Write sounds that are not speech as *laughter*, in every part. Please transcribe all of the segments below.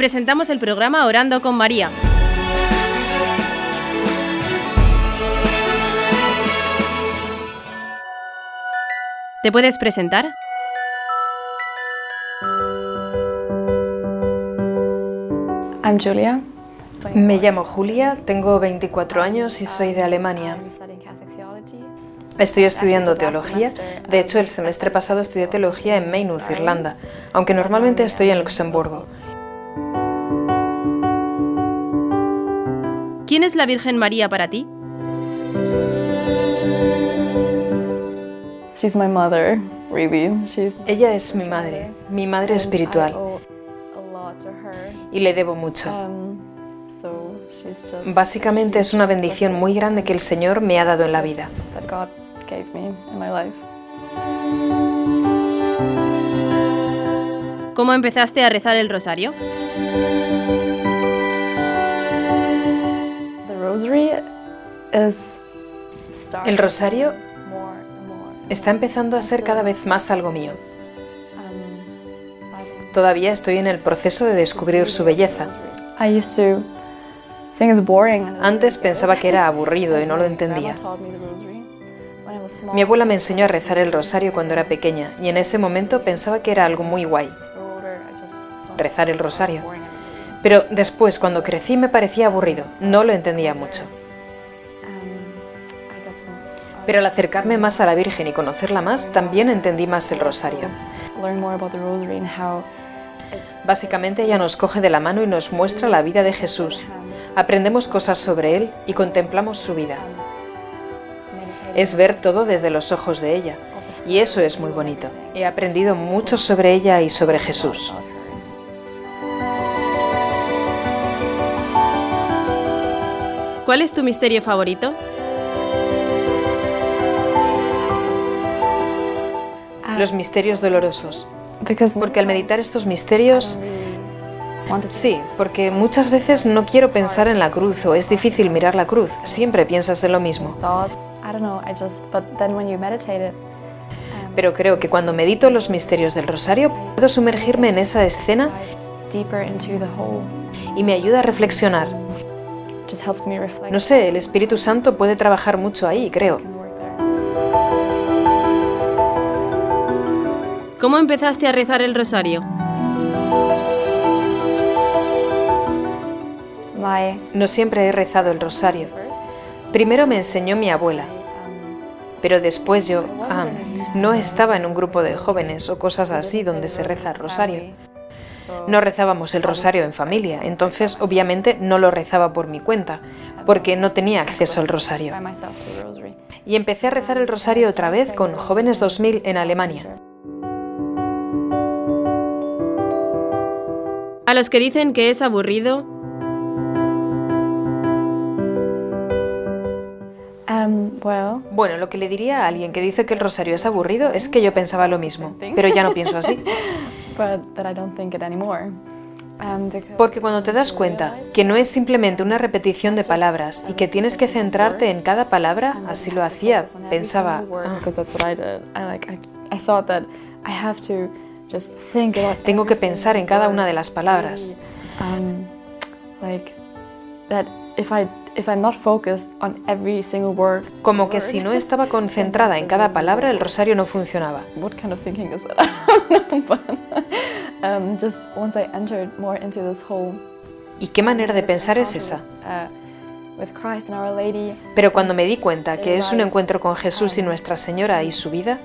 presentamos el programa Orando con María. ¿Te puedes presentar? I'm Julia. Me llamo Julia, tengo 24 años y soy de Alemania. Estoy estudiando teología. De hecho, el semestre pasado estudié teología en Maynooth, Irlanda, aunque normalmente estoy en Luxemburgo. ¿Quién es la Virgen María para ti? She's my mother, really. She's Ella es mi madre, mi madre espiritual, I owe a lot to her. y le debo mucho. Um, Básicamente es una bendición muy grande que el Señor me ha dado en la vida. that God gave me in my life. ¿Cómo empezaste a rezar el rosario? El rosario está empezando a ser cada vez más algo mío. Um, Todavía estoy en el proceso de descubrir su belleza. Antes pensaba que era *laughs* aburrido y no lo entendía. Mi abuela me enseñó a rezar el rosario cuando era pequeña y en ese momento pensaba que era algo muy guay, rezar el rosario. Pero después, cuando crecí, me parecía aburrido, no lo entendía mucho. Pero al acercarme más a la Virgen y conocerla más, también entendí más el rosario. Básicamente ella nos coge de la mano y nos muestra la vida de Jesús. Aprendemos cosas sobre Él y contemplamos su vida. Es ver todo desde los ojos de ella. Y eso es muy bonito. He aprendido mucho sobre ella y sobre Jesús. ¿Cuál es tu misterio favorito? Los misterios dolorosos. Porque al meditar estos misterios, sí, porque muchas veces no quiero pensar en la cruz o es difícil mirar la cruz. Siempre piensas en lo mismo. it, Pero creo que cuando medito los misterios del rosario, puedo sumergirme en esa escena y me ayuda a reflexionar. just helps me reflect. No sé, el Espíritu Santo puede trabajar mucho ahí, creo. ¿Cómo empezaste a rezar el rosario? No siempre he rezado el rosario. Primero me enseñó mi abuela, pero después yo ah, no estaba en un grupo de jóvenes o cosas así donde se reza el rosario. No rezábamos el rosario en familia, entonces obviamente no lo rezaba por mi cuenta, porque no tenía acceso al rosario. Y empecé a rezar el rosario otra vez con Jóvenes 2000 en Alemania. A los que dicen que es aburrido, Um, well, Bueno, lo que le diría a alguien que dice que el rosario es aburrido es que yo pensaba lo mismo, pero ya no pienso así. *laughs* but that I don't think it anymore. Um, because Porque cuando te das cuenta que no es simplemente una repetición de palabras y que tienes que centrarte en cada palabra, así lo hacía, pensaba, "Ah, tengo que pensar en cada una de las palabras. Like that if I if I'm not focused on every single word, Como que si no *laughs* estaba concentrada en cada palabra, el rosario no funcionaba. what kind of thinking is that? *laughs* I don't know, but just once I entered more into this whole ¿Y qué manera de pensar es esa? uh, with Christ and Our Lady, Pero cuando me di cuenta que es un encuentro con Jesús y Nuestra Señora y su vida,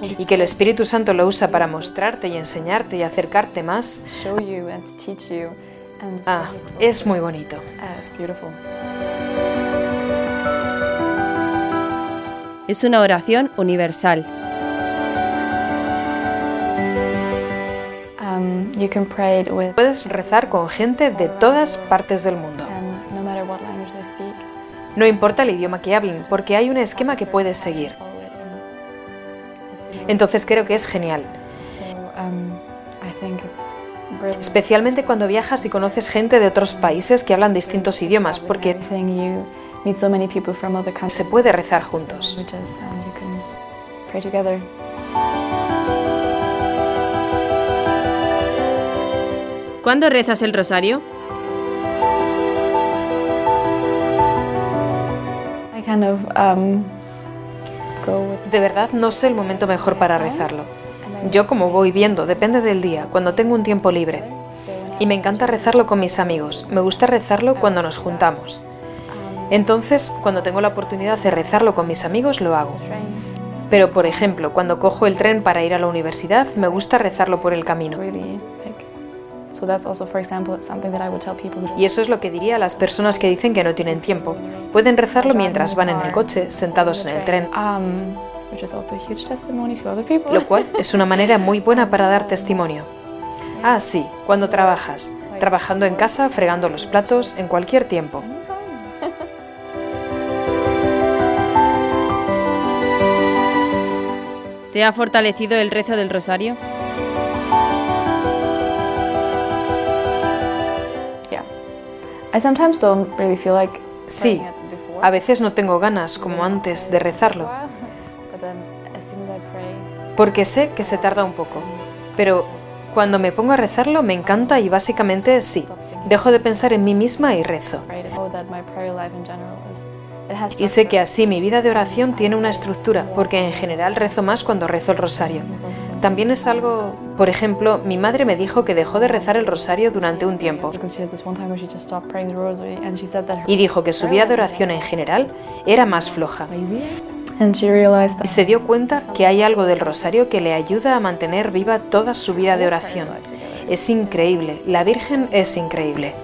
Holy y que el Espíritu Santo lo usa para mostrarte y enseñarte y acercarte más, show you and teach you, and ah, es muy bonito. it's beautiful. es una oración universal. Um, you can pray it with, Puedes rezar con gente de todas partes del mundo. and no matter what language they speak, No importa el idioma que hablen, porque hay un esquema que puedes seguir. Entonces creo que es genial, um, I think it's brilliant. especialmente cuando viajas y conoces gente de otros países que hablan distintos idiomas, porque everything you meet so many people from other countries, se puede rezar juntos. together. ¿Cuándo rezas el rosario? I kind of um, De verdad no sé el momento mejor para rezarlo. Yo como voy viendo, depende del día, cuando tengo un tiempo libre. Y me encanta rezarlo con mis amigos. Me gusta rezarlo cuando nos juntamos. Entonces, cuando tengo la oportunidad de rezarlo con mis amigos, lo hago. Pero, por ejemplo, cuando cojo el tren para ir a la universidad, me gusta rezarlo por el camino. Really like. So that's also, for example, something that I would tell people who Y eso es lo que diría a las personas que dicen que no tienen tiempo. Pueden rezarlo mientras van en el coche, sentados en el tren, Um, which is also a huge testimony to other people. lo cual es una manera muy buena para dar testimonio. Ah, sí, cuando trabajas, trabajando en casa, fregando los platos, en cualquier tiempo. ¿Te ha fortalecido el rezo del rosario? Sí, a veces no tengo ganas, como antes, de rezarlo, porque sé que se tarda un poco. Pero cuando me pongo a rezarlo me encanta y básicamente sí, dejo de pensar en mí misma y rezo. Y sé que así mi vida de oración tiene una estructura, porque en general rezo más cuando rezo el rosario. También es algo, por ejemplo, mi madre me dijo que dejó de rezar el rosario durante un tiempo y dijo que su vida de oración en general era más floja. Y se dio cuenta que hay algo del rosario que le ayuda a mantener viva toda su vida de oración. Es increíble, la Virgen es increíble.